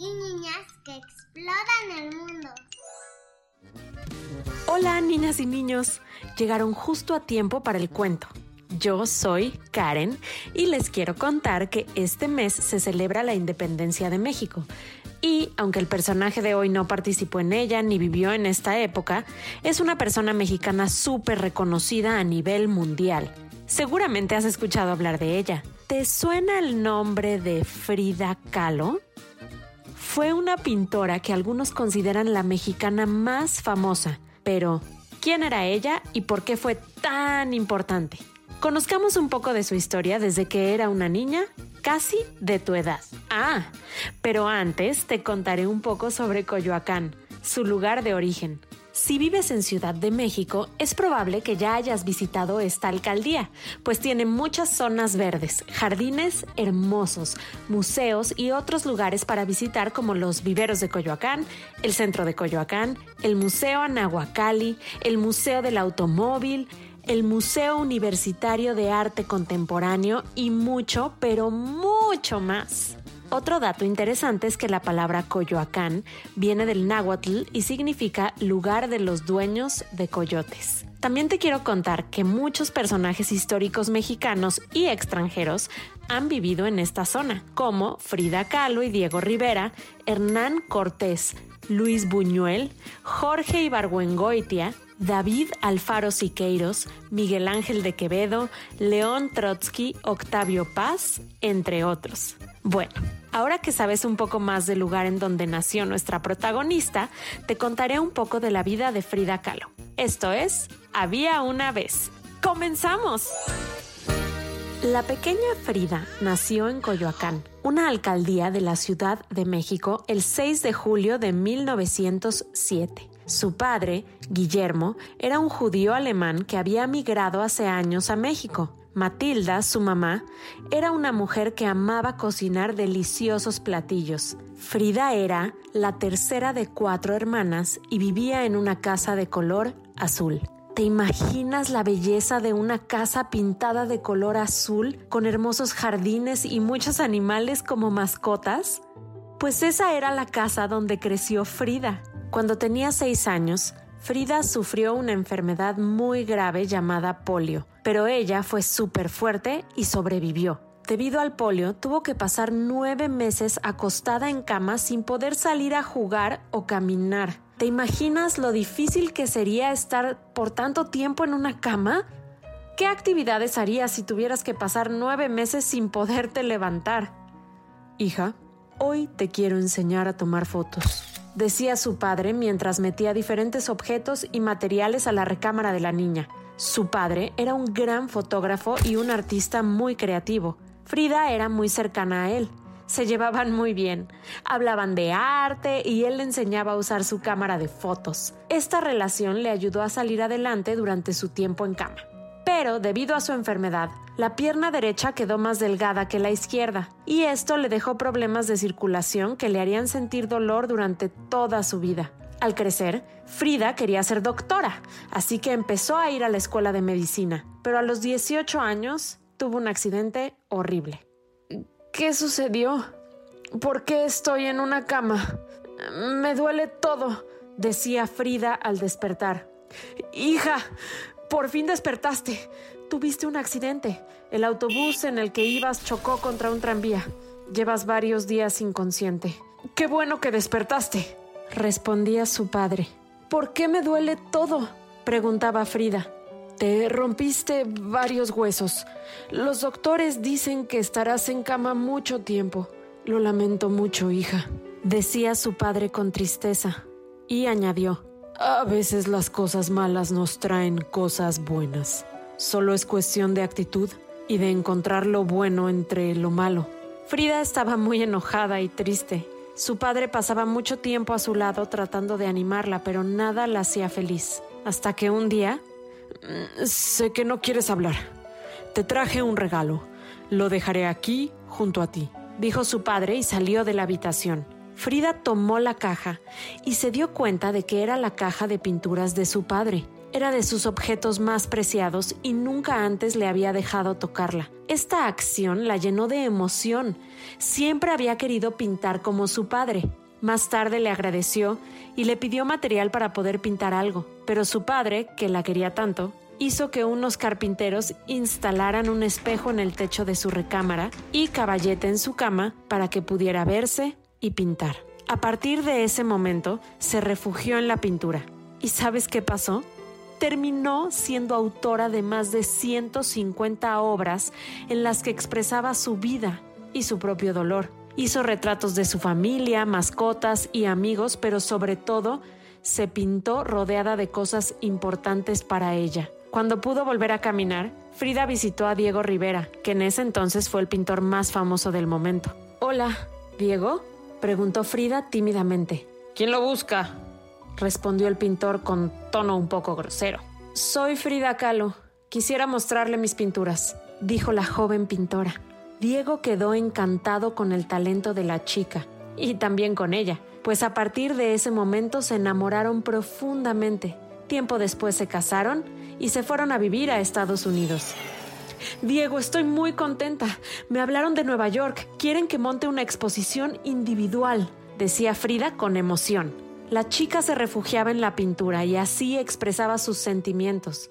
y niñas que exploran el mundo. Hola niñas y niños, llegaron justo a tiempo para el cuento. Yo soy Karen y les quiero contar que este mes se celebra la independencia de México. Y aunque el personaje de hoy no participó en ella ni vivió en esta época, es una persona mexicana súper reconocida a nivel mundial. Seguramente has escuchado hablar de ella. ¿Te suena el nombre de Frida Kahlo? Fue una pintora que algunos consideran la mexicana más famosa. Pero, ¿quién era ella y por qué fue tan importante? Conozcamos un poco de su historia desde que era una niña casi de tu edad. Ah, pero antes te contaré un poco sobre Coyoacán, su lugar de origen. Si vives en Ciudad de México, es probable que ya hayas visitado esta alcaldía, pues tiene muchas zonas verdes, jardines hermosos, museos y otros lugares para visitar como los viveros de Coyoacán, el centro de Coyoacán, el Museo Anahuacalli, el Museo del Automóvil, el Museo Universitario de Arte Contemporáneo y mucho, pero mucho más. Otro dato interesante es que la palabra Coyoacán viene del náhuatl y significa lugar de los dueños de coyotes. También te quiero contar que muchos personajes históricos mexicanos y extranjeros han vivido en esta zona, como Frida Kahlo y Diego Rivera, Hernán Cortés, Luis Buñuel, Jorge Ibargüengoitia, David Alfaro Siqueiros, Miguel Ángel de Quevedo, León Trotsky, Octavio Paz, entre otros. Bueno, ahora que sabes un poco más del lugar en donde nació nuestra protagonista, te contaré un poco de la vida de Frida Kahlo. Esto es Había una vez. ¡Comenzamos! La pequeña Frida nació en Coyoacán, una alcaldía de la Ciudad de México, el 6 de julio de 1907. Su padre, Guillermo, era un judío alemán que había migrado hace años a México. Matilda, su mamá, era una mujer que amaba cocinar deliciosos platillos. Frida era la tercera de cuatro hermanas y vivía en una casa de color azul. ¿Te imaginas la belleza de una casa pintada de color azul con hermosos jardines y muchos animales como mascotas? Pues esa era la casa donde creció Frida. Cuando tenía seis años, Frida sufrió una enfermedad muy grave llamada polio, pero ella fue súper fuerte y sobrevivió. Debido al polio, tuvo que pasar nueve meses acostada en cama sin poder salir a jugar o caminar. ¿Te imaginas lo difícil que sería estar por tanto tiempo en una cama? ¿Qué actividades harías si tuvieras que pasar nueve meses sin poderte levantar? Hija, hoy te quiero enseñar a tomar fotos decía su padre mientras metía diferentes objetos y materiales a la recámara de la niña. Su padre era un gran fotógrafo y un artista muy creativo. Frida era muy cercana a él. Se llevaban muy bien. Hablaban de arte y él le enseñaba a usar su cámara de fotos. Esta relación le ayudó a salir adelante durante su tiempo en cama pero debido a su enfermedad, la pierna derecha quedó más delgada que la izquierda, y esto le dejó problemas de circulación que le harían sentir dolor durante toda su vida. Al crecer, Frida quería ser doctora, así que empezó a ir a la escuela de medicina, pero a los 18 años tuvo un accidente horrible. ¿Qué sucedió? ¿Por qué estoy en una cama? Me duele todo, decía Frida al despertar. Hija, por fin despertaste. Tuviste un accidente. El autobús en el que ibas chocó contra un tranvía. Llevas varios días inconsciente. Qué bueno que despertaste, respondía su padre. ¿Por qué me duele todo? preguntaba Frida. Te rompiste varios huesos. Los doctores dicen que estarás en cama mucho tiempo. Lo lamento mucho, hija, decía su padre con tristeza, y añadió, a veces las cosas malas nos traen cosas buenas. Solo es cuestión de actitud y de encontrar lo bueno entre lo malo. Frida estaba muy enojada y triste. Su padre pasaba mucho tiempo a su lado tratando de animarla, pero nada la hacía feliz. Hasta que un día... Mm, sé que no quieres hablar. Te traje un regalo. Lo dejaré aquí junto a ti, dijo su padre y salió de la habitación. Frida tomó la caja y se dio cuenta de que era la caja de pinturas de su padre. Era de sus objetos más preciados y nunca antes le había dejado tocarla. Esta acción la llenó de emoción. Siempre había querido pintar como su padre. Más tarde le agradeció y le pidió material para poder pintar algo, pero su padre, que la quería tanto, hizo que unos carpinteros instalaran un espejo en el techo de su recámara y caballete en su cama para que pudiera verse y pintar. A partir de ese momento se refugió en la pintura. ¿Y sabes qué pasó? terminó siendo autora de más de 150 obras en las que expresaba su vida y su propio dolor. Hizo retratos de su familia, mascotas y amigos, pero sobre todo se pintó rodeada de cosas importantes para ella. Cuando pudo volver a caminar, Frida visitó a Diego Rivera, que en ese entonces fue el pintor más famoso del momento. Hola, ¿Diego? Preguntó Frida tímidamente. ¿Quién lo busca? respondió el pintor con tono un poco grosero. Soy Frida Kahlo. Quisiera mostrarle mis pinturas, dijo la joven pintora. Diego quedó encantado con el talento de la chica y también con ella, pues a partir de ese momento se enamoraron profundamente. Tiempo después se casaron y se fueron a vivir a Estados Unidos. Diego, estoy muy contenta. Me hablaron de Nueva York. Quieren que monte una exposición individual, decía Frida con emoción. La chica se refugiaba en la pintura y así expresaba sus sentimientos.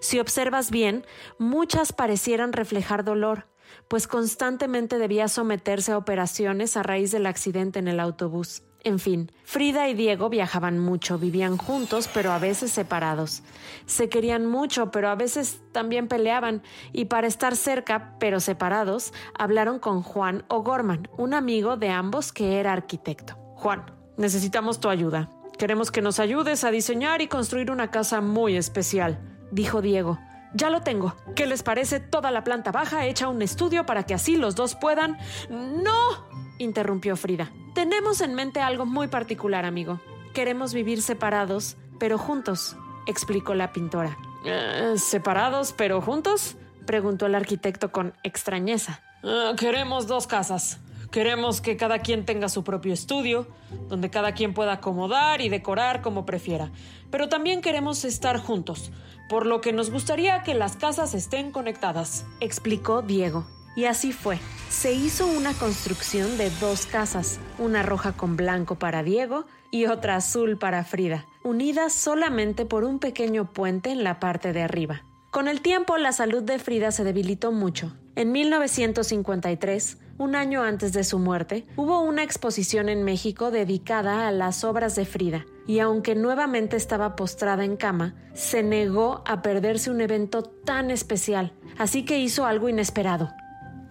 Si observas bien, muchas parecieran reflejar dolor, pues constantemente debía someterse a operaciones a raíz del accidente en el autobús. En fin, Frida y Diego viajaban mucho, vivían juntos, pero a veces separados. Se querían mucho, pero a veces también peleaban, y para estar cerca, pero separados, hablaron con Juan O'Gorman, un amigo de ambos que era arquitecto. Juan, Necesitamos tu ayuda. Queremos que nos ayudes a diseñar y construir una casa muy especial, dijo Diego. Ya lo tengo. ¿Qué les parece toda la planta baja hecha un estudio para que así los dos puedan... No, interrumpió Frida. Tenemos en mente algo muy particular, amigo. Queremos vivir separados, pero juntos, explicó la pintora. Eh, ¿Separados, pero juntos? preguntó el arquitecto con extrañeza. Ah, queremos dos casas, Queremos que cada quien tenga su propio estudio, donde cada quien pueda acomodar y decorar como prefiera. Pero también queremos estar juntos, por lo que nos gustaría que las casas estén conectadas, explicó Diego. Y así fue. Se hizo una construcción de dos casas, una roja con blanco para Diego y otra azul para Frida, unidas solamente por un pequeño puente en la parte de arriba. Con el tiempo la salud de Frida se debilitó mucho. En 1953, un año antes de su muerte, hubo una exposición en México dedicada a las obras de Frida, y aunque nuevamente estaba postrada en cama, se negó a perderse un evento tan especial, así que hizo algo inesperado.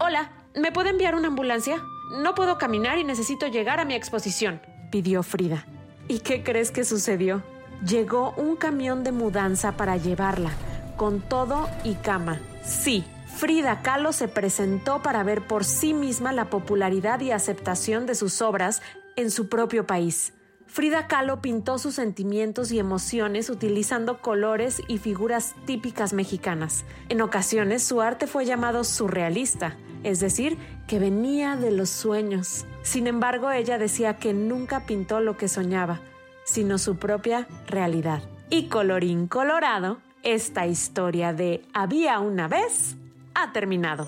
Hola, ¿me puede enviar una ambulancia? No puedo caminar y necesito llegar a mi exposición, pidió Frida. ¿Y qué crees que sucedió? Llegó un camión de mudanza para llevarla, con todo y cama. Sí, Frida Kahlo se presentó para ver por sí misma la popularidad y aceptación de sus obras en su propio país. Frida Kahlo pintó sus sentimientos y emociones utilizando colores y figuras típicas mexicanas. En ocasiones su arte fue llamado surrealista, es decir, que venía de los sueños. Sin embargo, ella decía que nunca pintó lo que soñaba, sino su propia realidad. Y colorín colorado, esta historia de Había una vez ha terminado.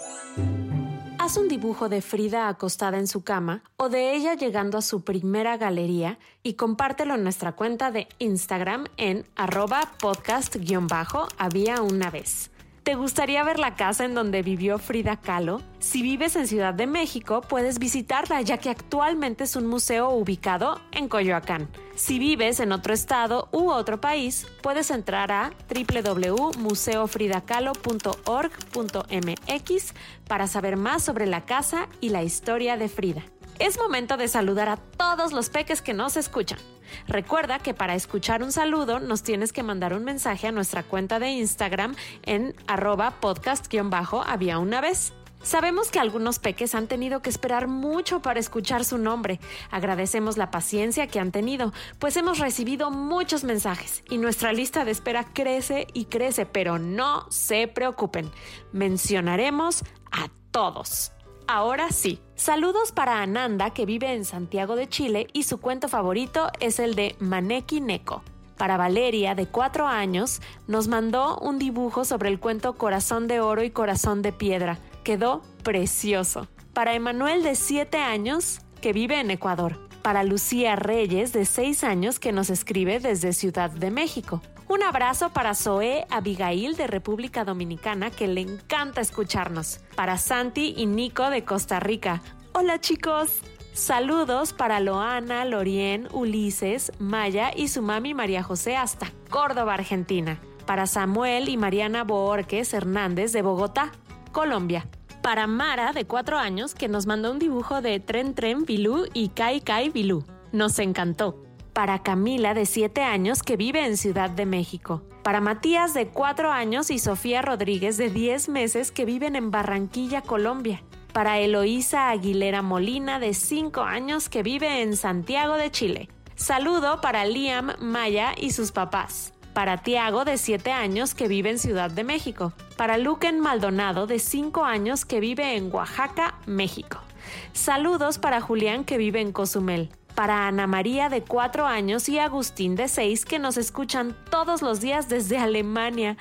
Un dibujo de Frida acostada en su cama o de ella llegando a su primera galería y compártelo en nuestra cuenta de Instagram en arroba podcast-había una vez. ¿Te gustaría ver la casa en donde vivió Frida Kahlo? Si vives en Ciudad de México, puedes visitarla ya que actualmente es un museo ubicado en Coyoacán. Si vives en otro estado u otro país, puedes entrar a www.museofridacalo.org.mx para saber más sobre la casa y la historia de Frida. Es momento de saludar a todos los peques que nos escuchan. Recuerda que para escuchar un saludo nos tienes que mandar un mensaje a nuestra cuenta de Instagram en arroba podcast-había una vez. Sabemos que algunos peques han tenido que esperar mucho para escuchar su nombre. Agradecemos la paciencia que han tenido, pues hemos recibido muchos mensajes y nuestra lista de espera crece y crece, pero no se preocupen. Mencionaremos a todos. Ahora sí, saludos para Ananda que vive en Santiago de Chile y su cuento favorito es el de Maneki Neko. Para Valeria, de 4 años, nos mandó un dibujo sobre el cuento Corazón de Oro y Corazón de Piedra. Quedó precioso. Para Emanuel, de 7 años, que vive en Ecuador. Para Lucía Reyes, de 6 años, que nos escribe desde Ciudad de México. Un abrazo para Zoe Abigail de República Dominicana que le encanta escucharnos. Para Santi y Nico de Costa Rica. Hola chicos. Saludos para Loana, Lorien, Ulises, Maya y su mami María José hasta Córdoba, Argentina. Para Samuel y Mariana Boorques Hernández de Bogotá, Colombia. Para Mara, de 4 años, que nos mandó un dibujo de Tren Tren Bilú y Kai Kai Bilú. Nos encantó para Camila de 7 años que vive en Ciudad de México, para Matías de 4 años y Sofía Rodríguez de 10 meses que viven en Barranquilla, Colombia, para Eloísa Aguilera Molina de 5 años que vive en Santiago de Chile. Saludo para Liam Maya y sus papás. Para Tiago de 7 años que vive en Ciudad de México. Para Luquen Maldonado de 5 años que vive en Oaxaca, México. Saludos para Julián que vive en Cozumel para Ana María de 4 años y Agustín de 6 que nos escuchan todos los días desde Alemania.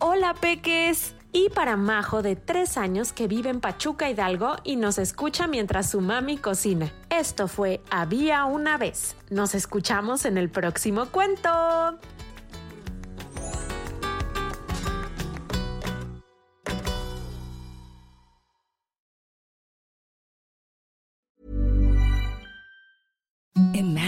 Hola peques. Y para Majo de 3 años que vive en Pachuca Hidalgo y nos escucha mientras su mami cocina. Esto fue Había una vez. Nos escuchamos en el próximo cuento.